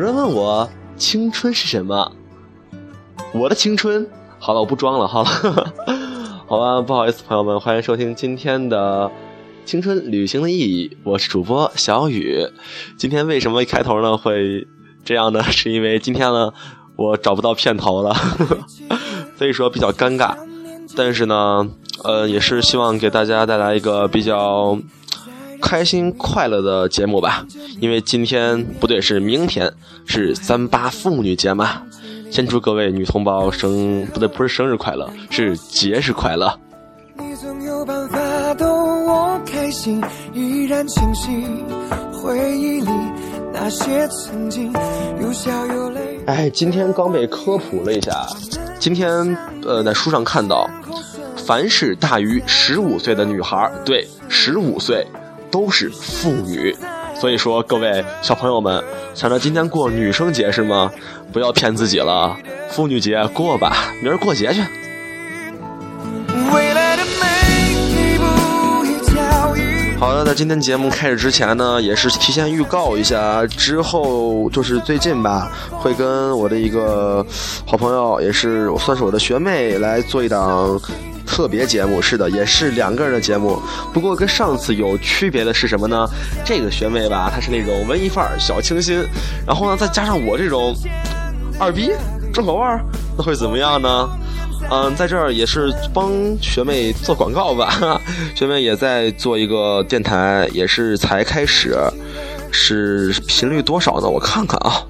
有人问我青春是什么？我的青春，好了，我不装了，好了，好吧，不好意思，朋友们，欢迎收听今天的青春旅行的意义，我是主播小雨。今天为什么一开头呢会这样呢？是因为今天呢我找不到片头了，所以说比较尴尬。但是呢，呃，也是希望给大家带来一个比较。开心快乐的节目吧，因为今天不对，是明天是三八妇女节嘛。先祝各位女同胞生不对，不是生日快乐，是节日快乐。哎，今天刚被科普了一下，今天呃在书上看到，凡是大于十五岁的女孩，对，十五岁。都是妇女，所以说各位小朋友们，想着今天过女生节是吗？不要骗自己了，妇女节过吧，明儿过节去。好的，在今天节目开始之前呢，也是提前预告一下，之后就是最近吧，会跟我的一个好朋友，也是我算是我的学妹来做一档。特别节目是的，也是两个人的节目。不过跟上次有区别的是什么呢？这个学妹吧，她是那种文艺范儿、小清新，然后呢，再加上我这种二逼、重口味儿，那会怎么样呢？嗯，在这儿也是帮学妹做广告吧。学妹也在做一个电台，也是才开始，是频率多少呢？我看看啊。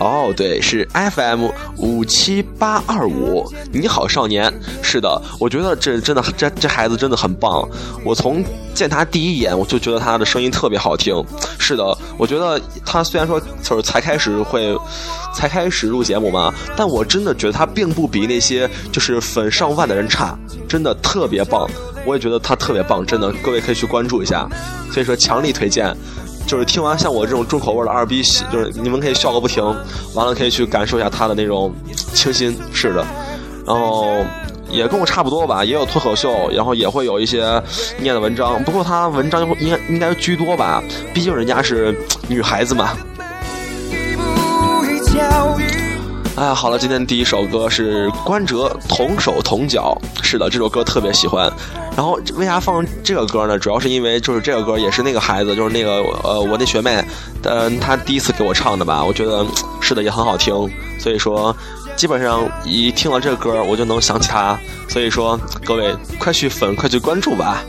哦，对，是 FM 五七八二五。你好，少年。是的，我觉得这真的，这这孩子真的很棒。我从见他第一眼，我就觉得他的声音特别好听。是的，我觉得他虽然说就是才开始会，才开始录节目嘛，但我真的觉得他并不比那些就是粉上万的人差，真的特别棒。我也觉得他特别棒，真的，各位可以去关注一下。所以说，强力推荐。就是听完像我这种重口味的二逼，就是你们可以笑个不停，完了可以去感受一下他的那种清新，是的，然后也跟我差不多吧，也有脱口秀，然后也会有一些念的文章，不过他文章应该应该居多吧，毕竟人家是女孩子嘛。哎，好了，今天第一首歌是关喆《同手同脚》，是的，这首歌特别喜欢。然后为啥放这个歌呢？主要是因为就是这个歌也是那个孩子，就是那个呃我那学妹，嗯，她第一次给我唱的吧。我觉得是的，也很好听。所以说，基本上一听到这个歌，我就能想起她。所以说，各位快去粉，快去关注吧。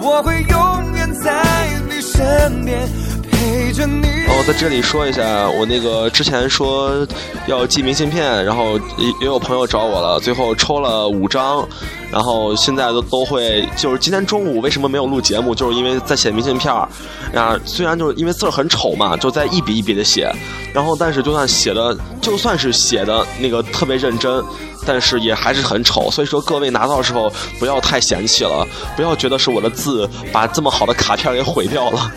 我会永远在你身边。哦，在这里说一下，我那个之前说要寄明信片，然后也也有朋友找我了，最后抽了五张，然后现在都都会，就是今天中午为什么没有录节目，就是因为在写明信片儿，啊，虽然就是因为字儿很丑嘛，就在一笔一笔的写，然后但是就算写的，就算是写的那个特别认真，但是也还是很丑，所以说各位拿到的时候不要太嫌弃了，不要觉得是我的字把这么好的卡片给毁掉了。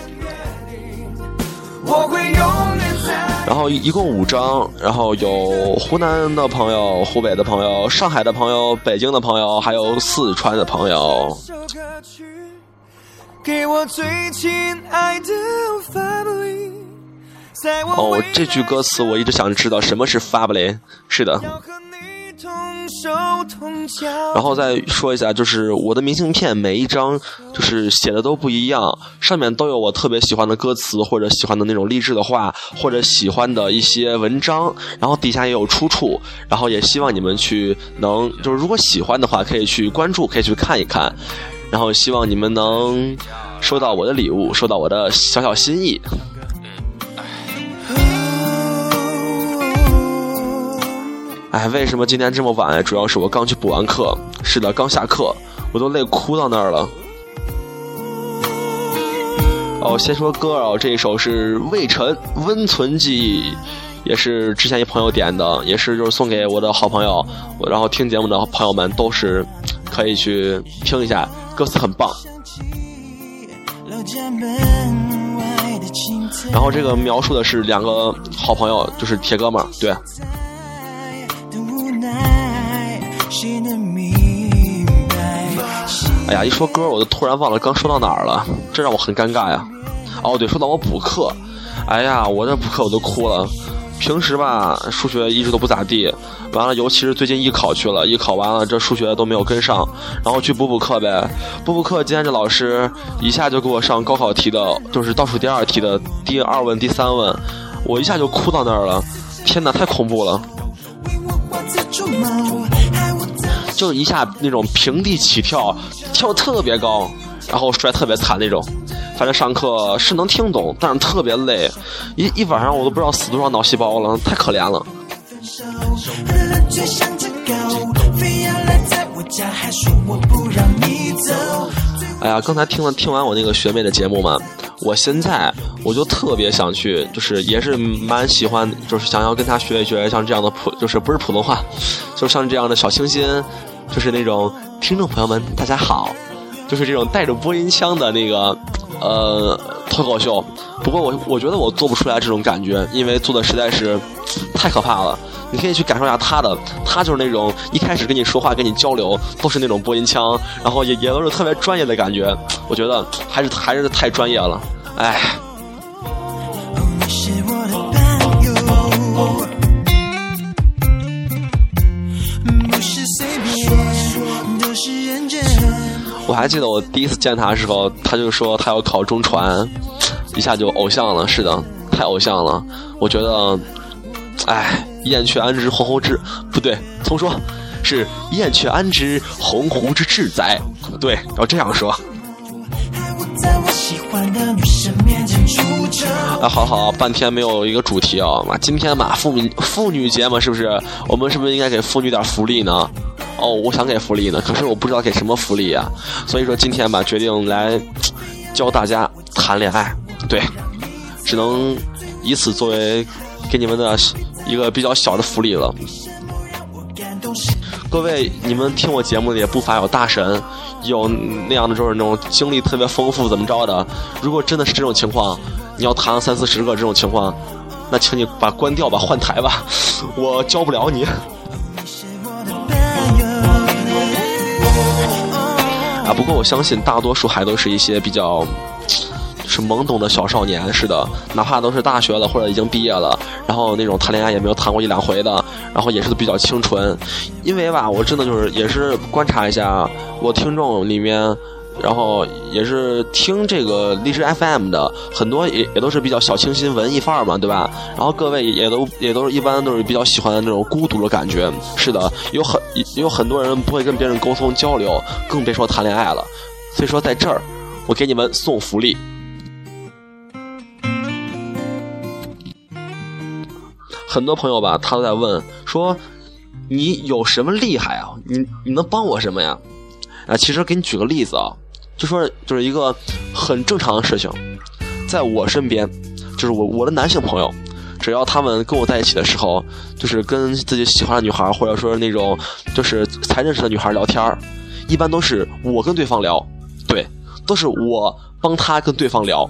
然后一共五张，然后有湖南的朋友、湖北的朋友、上海的朋友、北京的朋友，还有四川的朋友。哦，这句歌词我一直想知道什么是 family。是的。然后再说一下，就是我的明信片每一张就是写的都不一样，上面都有我特别喜欢的歌词，或者喜欢的那种励志的话，或者喜欢的一些文章，然后底下也有出处，然后也希望你们去能，就是如果喜欢的话，可以去关注，可以去看一看，然后希望你们能收到我的礼物，收到我的小小心意。哎，为什么今天这么晚？主要是我刚去补完课，是的，刚下课，我都累哭到那儿了。哦，先说歌哦，这一首是魏晨《温存记忆》，也是之前一朋友点的，也是就是送给我的好朋友，然后听节目的朋友们都是可以去听一下，歌词很棒。然后这个描述的是两个好朋友，就是铁哥们儿，对。哎呀，一说歌，我都突然忘了刚说到哪儿了，这让我很尴尬呀。哦，对，说到我补课，哎呀，我这补课我都哭了。平时吧，数学一直都不咋地，完了，尤其是最近艺考去了，艺考完了，这数学都没有跟上，然后去补补课呗。补补课，今天这老师一下就给我上高考题的，就是倒数第二题的第二问、第三问，我一下就哭到那儿了。天哪，太恐怖了！就是一下那种平地起跳，跳特别高，然后摔特别惨那种。反正上课是能听懂，但是特别累，一一晚上我都不知道死多少脑细胞了，太可怜了。哎呀，刚才听了听完我那个学妹的节目嘛，我现在我就特别想去，就是也是蛮喜欢，就是想要跟他学一学像这样的普，就是不是普通话，就像这样的小清新，就是那种听众朋友们大家好，就是这种带着播音腔的那个。呃，脱口秀，不过我我觉得我做不出来这种感觉，因为做的实在是太可怕了。你可以去感受一下他的，他就是那种一开始跟你说话、跟你交流都是那种播音腔，然后也也都是特别专业的感觉。我觉得还是还是太专业了，哎。我还记得我第一次见他的时候，他就说他要考中传，一下就偶像了。是的，太偶像了。我觉得，哎，燕雀安知鸿鹄之？不对，重说，是燕雀安知鸿鹄之志哉？对，要这样说。啊，好好，半天没有一个主题啊！今天嘛，妇女妇女节嘛，是不是？我们是不是应该给妇女点福利呢？哦，我想给福利呢，可是我不知道给什么福利呀。所以说今天吧，决定来教大家谈恋爱。对，只能以此作为给你们的一个比较小的福利了。各位，你们听我节目的也不乏有大神，有那样的就是那种经历特别丰富，怎么着的？如果真的是这种情况，你要谈三四十个这种情况，那请你把关掉吧，换台吧，我教不了你。啊，不过我相信大多数还都是一些比较是懵懂的小少年，是的，哪怕都是大学了或者已经毕业了，然后那种谈恋爱也没有谈过一两回的，然后也是比较清纯，因为吧，我真的就是也是观察一下我听众里面。然后也是听这个荔枝 FM 的，很多也也都是比较小清新文艺范儿嘛，对吧？然后各位也都也都是一般都是比较喜欢那种孤独的感觉。是的，有很有很多人不会跟别人沟通交流，更别说谈恋爱了。所以说在这儿，我给你们送福利。很多朋友吧，他都在问说，你有什么厉害啊？你你能帮我什么呀？啊，其实给你举个例子啊。就说就是一个很正常的事情，在我身边，就是我我的男性朋友，只要他们跟我在一起的时候，就是跟自己喜欢的女孩或者说那种就是才认识的女孩聊天一般都是我跟对方聊，对，都是我帮他跟对方聊，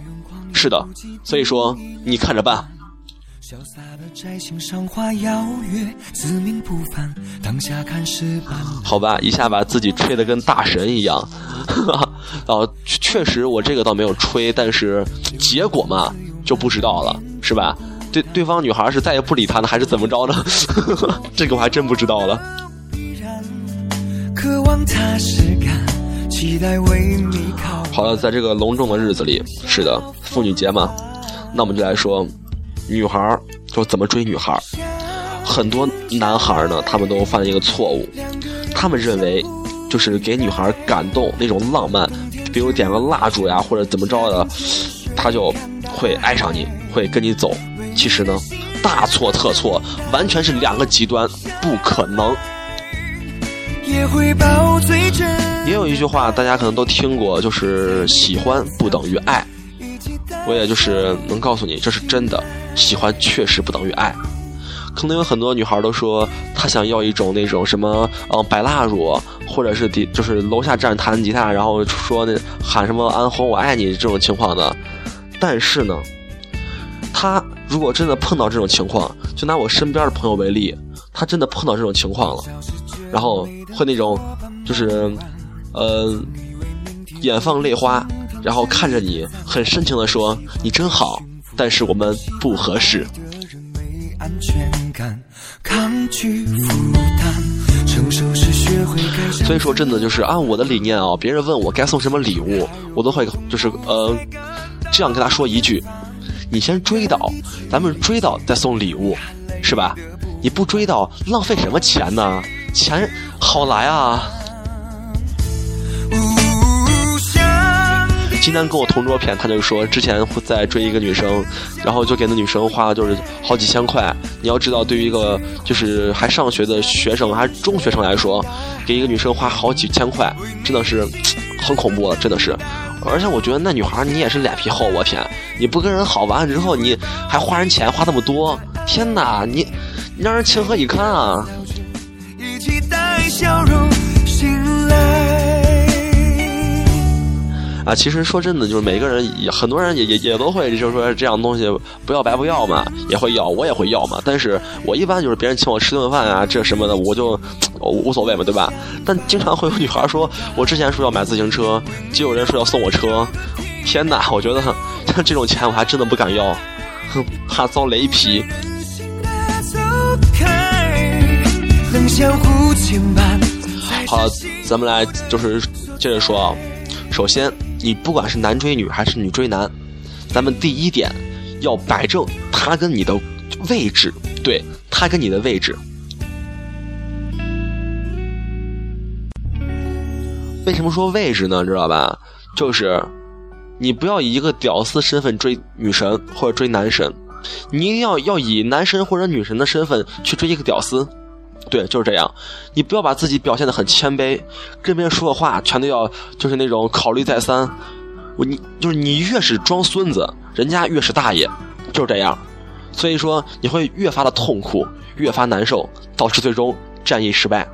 是的，所以说你看着办。潇洒的摘星上花邀约，自命不凡，当下看是好吧，一下把自己吹得跟大神一样。哦，确实我这个倒没有吹，但是结果嘛就不知道了，是吧？对，对方女孩是再也不理他呢，还是怎么着呢？这个我还真不知道了。好了，在这个隆重的日子里，是的，妇女节嘛，那我们就来说。女孩儿就怎么追女孩儿？很多男孩儿呢，他们都犯了一个错误，他们认为就是给女孩儿感动那种浪漫，比如点个蜡烛呀，或者怎么着的，他就会爱上你，会跟你走。其实呢，大错特错，完全是两个极端，不可能。也有一句话，大家可能都听过，就是喜欢不等于爱。我也就是能告诉你，这是真的。喜欢确实不等于爱。可能有很多女孩都说，她想要一种那种什么，嗯，白蜡烛，或者是底就是楼下站着弹吉他，然后说那喊什么“安红我爱你”这种情况的。但是呢，她如果真的碰到这种情况，就拿我身边的朋友为例，她真的碰到这种情况了，然后会那种就是，呃，眼放泪花。然后看着你，很深情的说：“你真好，但是我们不合适。”所以说，真的就是按我的理念啊，别人问我该送什么礼物，我都会就是呃这样跟他说一句：“你先追到，咱们追到再送礼物，是吧？你不追到，浪费什么钱呢？钱好来啊！”今天跟我同桌片，他就说之前在追一个女生，然后就给那女生花了就是好几千块。你要知道，对于一个就是还上学的学生，还是中学生来说，给一个女生花好几千块，真的是很恐怖了，真的是。而且我觉得那女孩你也是脸皮厚，我天，你不跟人好完了之后，你还花人钱花那么多，天哪，你你让人情何以堪啊！一起带笑容啊，其实说真的，就是每个人也很多人也也也都会，就是说这样东西不要白不要嘛，也会要，我也会要嘛。但是我一般就是别人请我吃顿饭啊，这什么的，我就无所谓嘛，对吧？但经常会有女孩说，我之前说要买自行车，就有人说要送我车，天哪！我觉得像这种钱我还真的不敢要，哼，怕遭雷劈。好，咱们来就是接着说啊，首先。你不管是男追女还是女追男，咱们第一点要摆正他跟你的位置，对他跟你的位置。为什么说位置呢？知道吧？就是你不要以一个屌丝身份追女神或者追男神，你一定要要以男神或者女神的身份去追一个屌丝。对，就是这样。你不要把自己表现的很谦卑，跟别人说的话全都要就是那种考虑再三。我你就是你越是装孙子，人家越是大爷，就是这样。所以说你会越发的痛苦，越发难受，导致最终战役失败。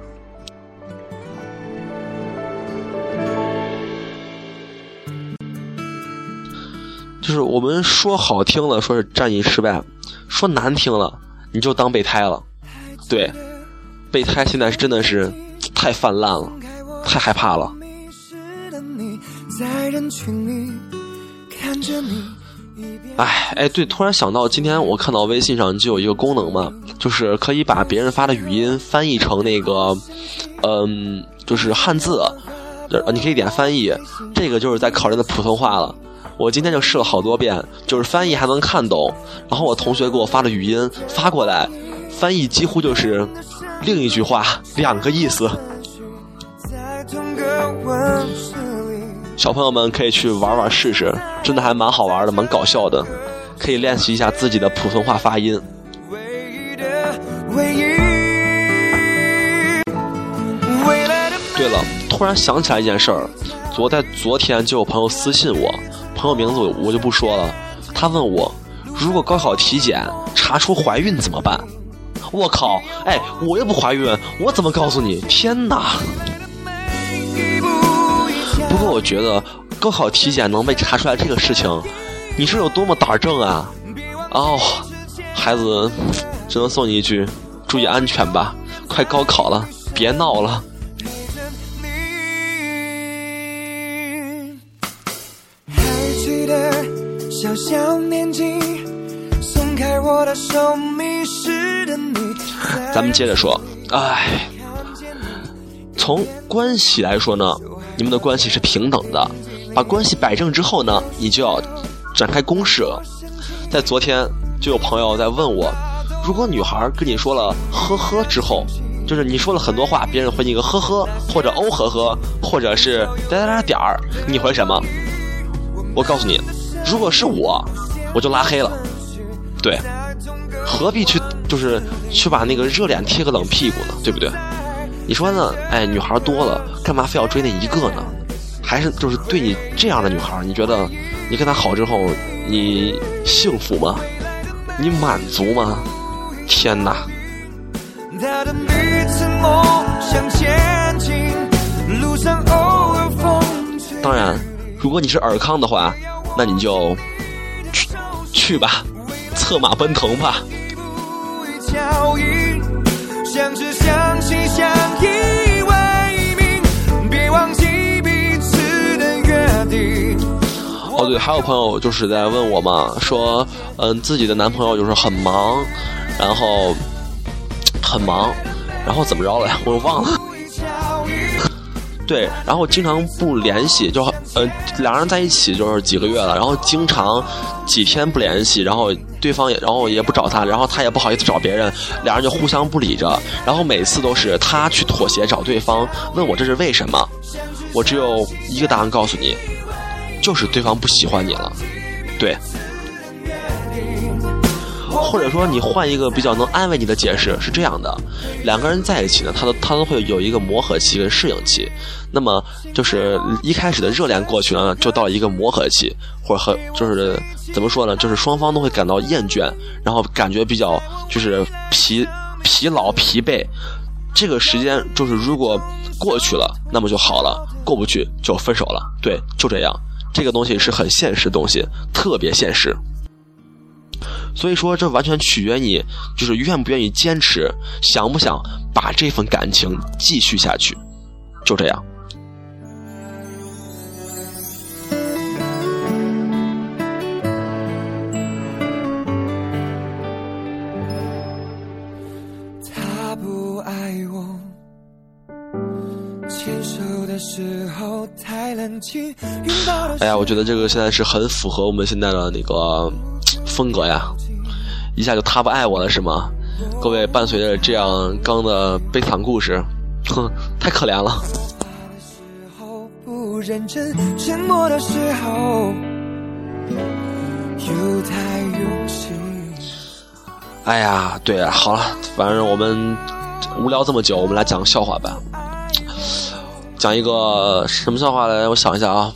就是我们说好听了，说是战役失败；说难听了，你就当备胎了。对。备胎现在是真的是太泛滥了，太害怕了。哎哎，对，突然想到，今天我看到微信上就有一个功能嘛，就是可以把别人发的语音翻译成那个，嗯，就是汉字，你可以点翻译，这个就是在考人的普通话了。我今天就试了好多遍，就是翻译还能看懂，然后我同学给我发的语音发过来，翻译几乎就是。另一句话，两个意思。小朋友们可以去玩玩试试，真的还蛮好玩的，蛮搞笑的，可以练习一下自己的普通话发音。对了，突然想起来一件事儿，昨在昨天就有朋友私信我，朋友名字我就不说了，他问我，如果高考体检查出怀孕怎么办？我靠！哎，我又不怀孕，我怎么告诉你？天哪！不过我觉得高考体检能被查出来这个事情，你是有多么胆正啊！哦，孩子，只能送你一句：注意安全吧！快高考了，别闹了。还记得小小年纪，松开我的手，迷失。咱们接着说，哎，从关系来说呢，你们的关系是平等的。把关系摆正之后呢，你就要展开攻势了。在昨天就有朋友在问我，如果女孩跟你说了呵呵之后，就是你说了很多话，别人回你一个呵呵，或者哦呵呵，或者是点点点点儿，你回什么？我告诉你，如果是我，我就拉黑了。对，何必去？就是去把那个热脸贴个冷屁股呢，对不对？你说呢？哎，女孩多了，干嘛非要追那一个呢？还是就是对你这样的女孩，你觉得你跟她好之后，你幸福吗？你满足吗？天哪！当然，如果你是尔康的话，那你就去去吧，策马奔腾吧。脚印，相知相惜相依为命，别忘记彼此的约定。哦，对还有朋友就是在问我嘛，说嗯自己的男朋友就是很忙，然后 很忙，然后怎么着了呀？我忘了。对，然后经常不联系，就呃两人在一起就是几个月了，然后经常几天不联系，然后对方也然后也不找他，然后他也不好意思找别人，两人就互相不理着，然后每次都是他去妥协找对方，问我这是为什么，我只有一个答案告诉你，就是对方不喜欢你了，对。或者说，你换一个比较能安慰你的解释，是这样的：两个人在一起呢，他都他都会有一个磨合期跟适应期。那么，就是一开始的热恋过去了，就到一个磨合期，或者和就是怎么说呢？就是双方都会感到厌倦，然后感觉比较就是疲疲劳疲惫。这个时间就是如果过去了，那么就好了；过不去就分手了。对，就这样。这个东西是很现实的东西，特别现实。所以说，这完全取决你，就是愿不愿意坚持，想不想把这份感情继续下去，就这样。他不爱我，牵手的时候太冷清。哎呀，我觉得这个现在是很符合我们现在的那个。风格呀，一下就他不爱我了是吗？各位，伴随着这样刚的悲惨故事，哼，太可怜了。哎呀，对，好了，反正我们无聊这么久，我们来讲个笑话吧。讲一个什么笑话来？我想一下啊，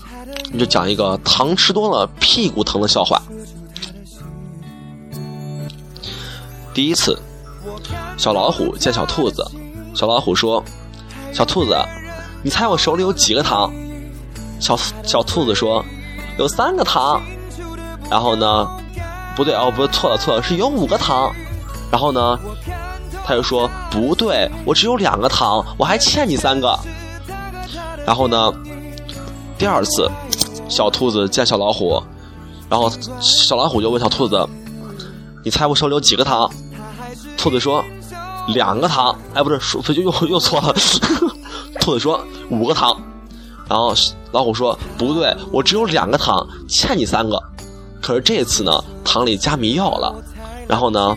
你就讲一个糖吃多了屁股疼的笑话。第一次，小老虎见小兔子，小老虎说：“小兔子，你猜我手里有几个糖？”小小兔子说：“有三个糖。”然后呢？不对哦，不是错了错了，是有五个糖。然后呢？他又说：“不对，我只有两个糖，我还欠你三个。”然后呢？第二次，小兔子见小老虎，然后小老虎就问小兔子：“你猜我手里有几个糖？”兔子说：“两个糖。”哎，不是，说又又又错了。兔子说：“五个糖。”然后老虎说：“不对，我只有两个糖，欠你三个。”可是这次呢，糖里加迷药了。然后呢，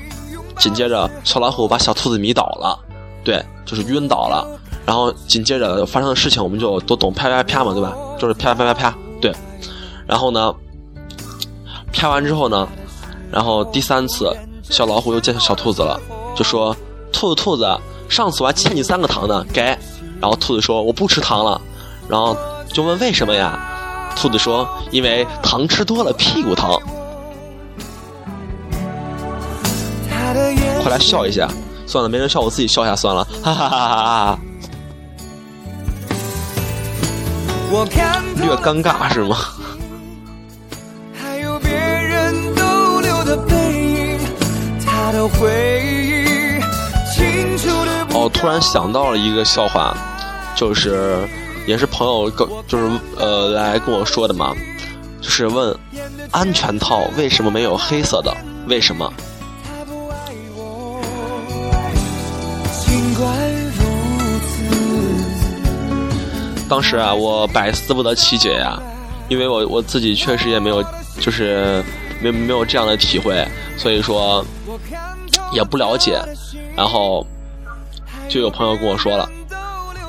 紧接着小老虎把小兔子迷倒了，对，就是晕倒了。然后紧接着发生的事情，我们就都懂，啪啪啪嘛，对吧？就是啪啪啪啪啪，对。然后呢，啪完之后呢，然后第三次小老虎又见小兔子了。就说兔子兔子，上次我还欠你三个糖呢，给。然后兔子说我不吃糖了，然后就问为什么呀？兔子说因为糖吃多了屁股疼。快来笑一下，算了，没人笑，我自己笑一下算了，哈哈哈哈哈。略尴尬是吗？的回忆。哦，突然想到了一个笑话，就是也是朋友跟就是呃来跟我说的嘛，就是问安全套为什么没有黑色的？为什么？当时啊，我百思不得其解呀，因为我我自己确实也没有就是没没有这样的体会，所以说也不了解，然后。就有朋友跟我说了，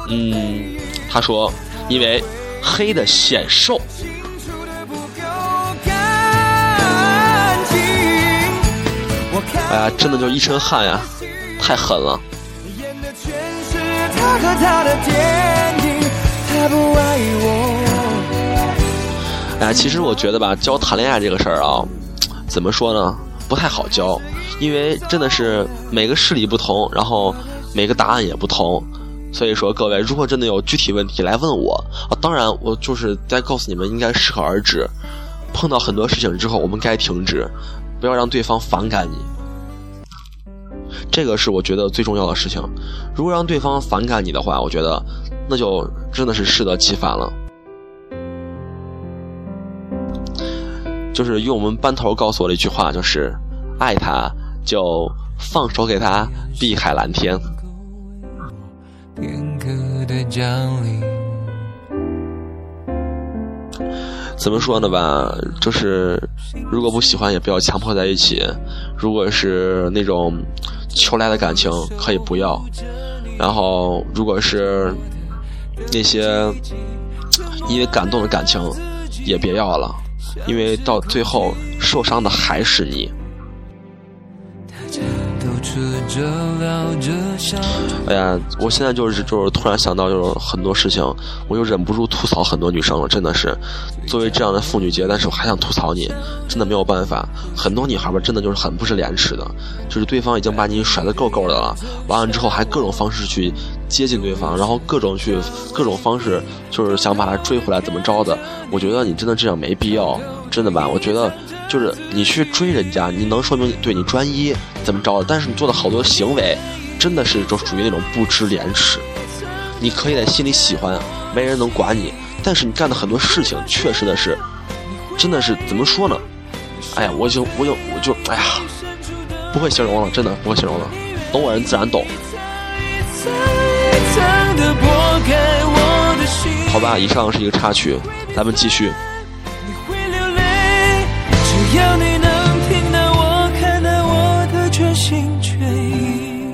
嗯，他说因为黑的显瘦。哎呀，真的就一身汗呀，太狠了。哎，其实我觉得吧，教谈恋爱这个事儿啊，怎么说呢，不太好教，因为真的是每个事理不同，然后。每个答案也不同，所以说各位，如果真的有具体问题来问我啊，当然我就是在告诉你们应该适可而止。碰到很多事情之后，我们该停止，不要让对方反感你。这个是我觉得最重要的事情。如果让对方反感你的话，我觉得那就真的是适得其反了。就是用我们班头告诉我的一句话，就是爱他就放手给他，碧海蓝天。怎么说呢吧，就是如果不喜欢，也不要强迫在一起。如果是那种求来的感情，可以不要。然后，如果是那些 因为感动的感情，也别要了，因为到最后受伤的还是你。哎呀，我现在就是就是突然想到，就是很多事情，我就忍不住吐槽很多女生了，真的是。作为这样的妇女节，但是我还想吐槽你，真的没有办法。很多女孩吧，真的就是很不知廉耻的，就是对方已经把你甩得够够的了，完了之后还各种方式去接近对方，然后各种去各种方式就是想把他追回来，怎么着的？我觉得你真的这样没必要，真的吧？我觉得。就是你去追人家，你能说明对你专一怎么着？但是你做的好多行为，真的是就属于那种不知廉耻。你可以在心里喜欢，没人能管你，但是你干的很多事情，确实的是，真的是怎么说呢？哎呀，我就我就我就哎呀，不会形容了，真的不会形容了。懂我人自然懂。好吧，以上是一个插曲，咱们继续。要你能听到我看到我的全心全意。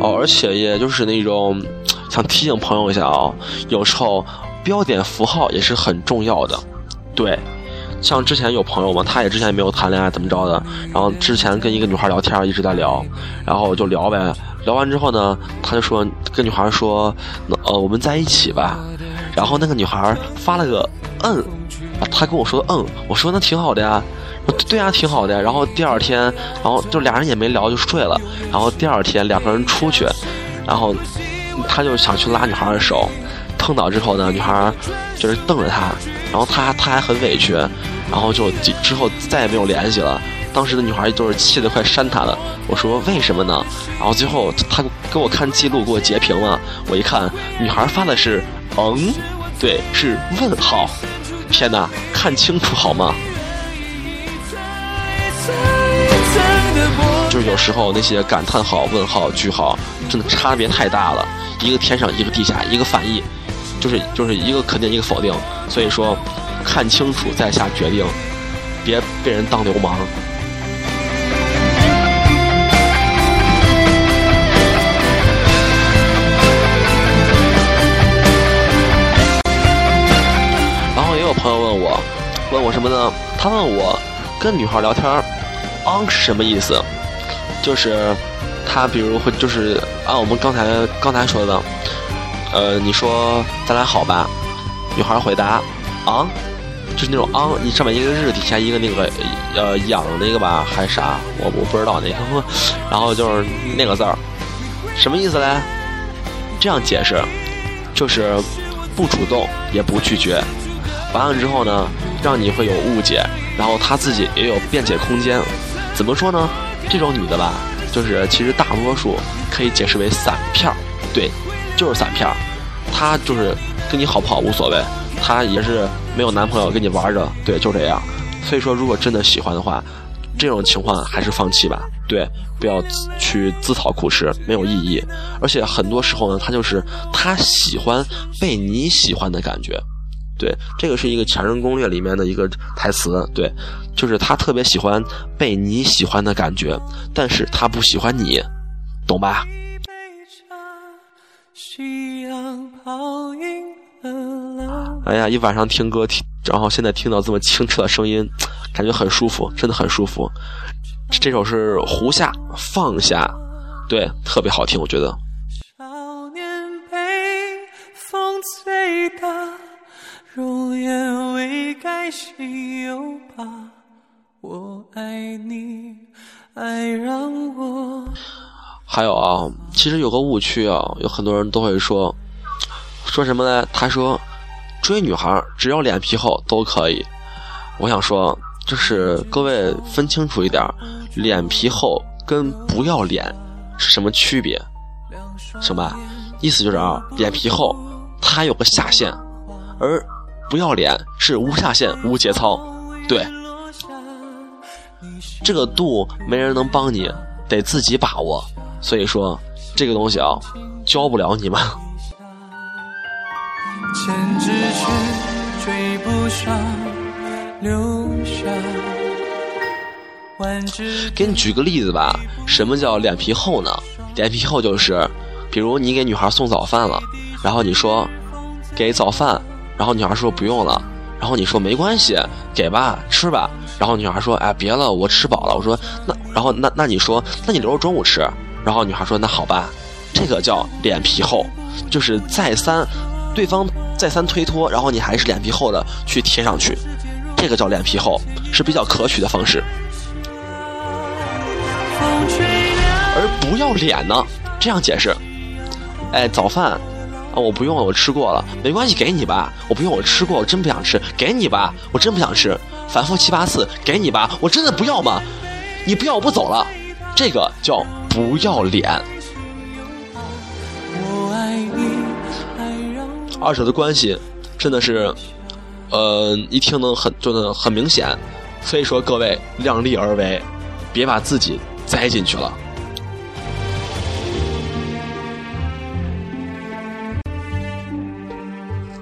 哦，而且也就是那种想提醒朋友一下啊，有时候标点符号也是很重要的。对，像之前有朋友嘛，他也之前没有谈恋爱怎么着的，然后之前跟一个女孩聊天一直在聊，然后就聊呗，聊完之后呢，他就说跟女孩说，呃，我们在一起吧。然后那个女孩发了个嗯，她跟我说嗯，我说那挺好的呀，对呀挺好的呀。然后第二天，然后就俩人也没聊就睡了。然后第二天两个人出去，然后他就想去拉女孩的手，碰到之后呢，女孩就是瞪着他，然后他他还很委屈，然后就之后再也没有联系了。当时的女孩就是气得快扇他了。我说为什么呢？然后最后他给我看记录，给我截屏了。我一看，女孩发的是。嗯，对，是问号。天哪，看清楚好吗？就是有时候那些感叹号、问号、句号，真的差别太大了，一个天上，一个地下，一个反义，就是就是一个肯定，一个否定。所以说，看清楚再下决定，别被人当流氓。然后也有朋友问我，问我什么呢？他问我，跟女孩聊天，on 是什么意思？就是他比如会就是按我们刚才刚才说的，呃，你说咱俩好吧？女孩回答啊，就是那种昂你上面一个日，底下一个那个呃养那个吧，还是啥？我我不知道那个，然后就是那个字儿，什么意思嘞？这样解释，就是不主动也不拒绝。完了之后呢，让你会有误解，然后她自己也有辩解空间。怎么说呢？这种女的吧，就是其实大多数可以解释为散片儿，对，就是散片儿。她就是跟你好不好无所谓，她也是没有男朋友跟你玩着，对，就这样。所以说，如果真的喜欢的话，这种情况还是放弃吧，对，不要去自讨苦吃，没有意义。而且很多时候呢，她就是她喜欢被你喜欢的感觉。对，这个是一个《强人攻略》里面的一个台词。对，就是他特别喜欢被你喜欢的感觉，但是他不喜欢你，懂吧？哎呀，一晚上听歌听，然后现在听到这么清澈的声音，感觉很舒服，真的很舒服。这首是《胡夏放下》，对，特别好听，我觉得。少年被风吹大。容颜未改，心又怕。我爱你，爱让我。还有啊，其实有个误区啊，有很多人都会说，说什么呢？他说，追女孩只要脸皮厚都可以。我想说，就是各位分清楚一点，脸皮厚跟不要脸是什么区别？行吧意思？就是啊，脸皮厚，它有个下限。而不要脸是无下限、无节操。对，这个度没人能帮你，得自己把握。所以说，这个东西啊，教不了你们。给你举个例子吧，什么叫脸皮厚呢？脸皮厚就是，比如你给女孩送早饭了，然后你说给早饭，然后女孩说不用了，然后你说没关系，给吧，吃吧，然后女孩说哎别了，我吃饱了。我说那，然后那那你说那你留着中午吃，然后女孩说那好吧，这个叫脸皮厚，就是再三对方再三推脱，然后你还是脸皮厚的去贴上去，这个叫脸皮厚，是比较可取的方式。而不要脸呢？这样解释，哎，早饭啊，我不用了，我吃过了，没关系，给你吧。我不用，我吃过，我真不想吃，给你吧，我真不想吃。反复七八次，给你吧，我真的不要吗？你不要，我不走了。这个叫不要脸。二者的关系真的是，呃，一听能很，真的很明显。所以说，各位量力而为，别把自己。栽进去了。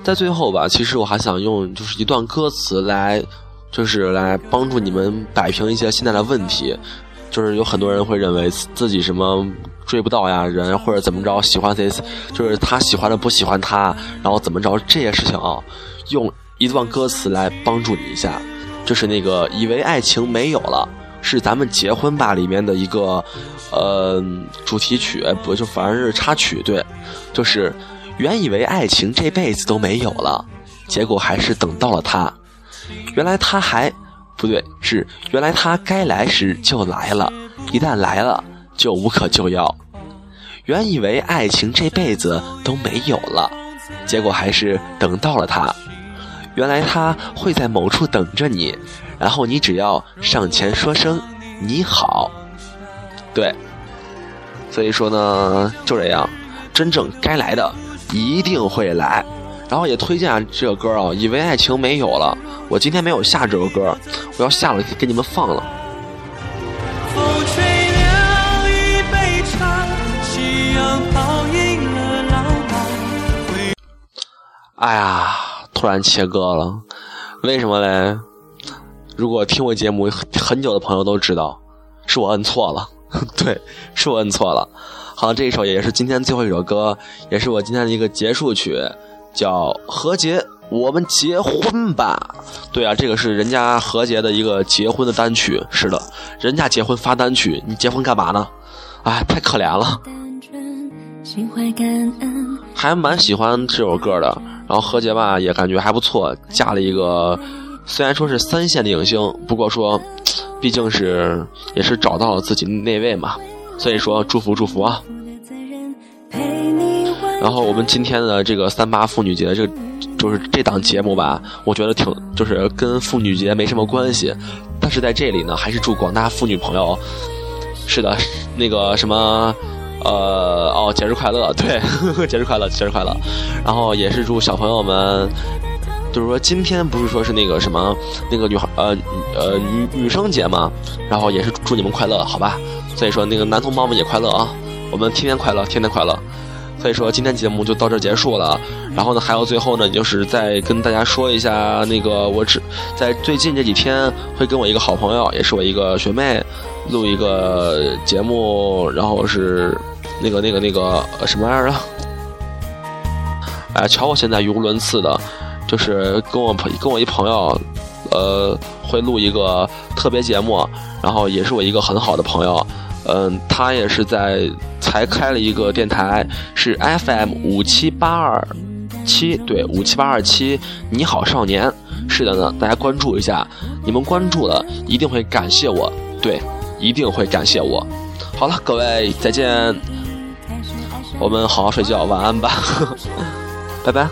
在最后吧，其实我还想用就是一段歌词来，就是来帮助你们摆平一些现在的问题。就是有很多人会认为自己什么追不到呀人，或者怎么着喜欢谁，就是他喜欢的不喜欢他，然后怎么着这些事情啊，用一段歌词来帮助你一下，就是那个以为爱情没有了。是咱们结婚吧里面的一个，呃，主题曲不就反正是插曲对，就是原以为爱情这辈子都没有了，结果还是等到了他，原来他还不对，是原来他该来时就来了，一旦来了就无可救药，原以为爱情这辈子都没有了，结果还是等到了他，原来他会在某处等着你。然后你只要上前说声你好，对，所以说呢就这样，真正该来的一定会来。然后也推荐这个歌啊，以为爱情没有了，我今天没有下这首歌，我要下了给你们放了。哎呀，突然切歌了，为什么嘞？如果听我节目很久的朋友都知道，是我摁错了，对，是我摁错了。好，这一首也是今天最后一首歌，也是我今天的一个结束曲，叫《何洁，我们结婚吧》。对啊，这个是人家何洁的一个结婚的单曲。是的，人家结婚发单曲，你结婚干嘛呢？哎，太可怜了。还蛮喜欢这首歌的，然后何洁吧也感觉还不错，嫁了一个。虽然说是三线的影星，不过说，毕竟是也是找到了自己那位嘛，所以说祝福祝福啊。然后我们今天的这个三八妇女节，这就是这档节目吧，我觉得挺就是跟妇女节没什么关系，但是在这里呢，还是祝广大妇女朋友，是的，那个什么，呃，哦，节日快乐，对，节日快乐，节日快乐，然后也是祝小朋友们。就是说，今天不是说是那个什么，那个女孩呃呃女女生节嘛，然后也是祝你们快乐，好吧？所以说那个男同胞们也快乐啊，我们天天快乐，天天快乐。所以说今天节目就到这结束了。然后呢，还有最后呢，就是再跟大家说一下，那个我只在最近这几天会跟我一个好朋友，也是我一个学妹，录一个节目，然后是那个那个那个什么玩意儿啊？哎，瞧我现在语无伦次的。就是跟我朋跟我一朋友，呃，会录一个特别节目，然后也是我一个很好的朋友，嗯，他也是在才开了一个电台，是 FM 五七八二七，对，五七八二七，你好少年，是的呢，大家关注一下，你们关注了一定会感谢我，对，一定会感谢我。好了，各位再见，我们好好睡觉，晚安吧，拜拜。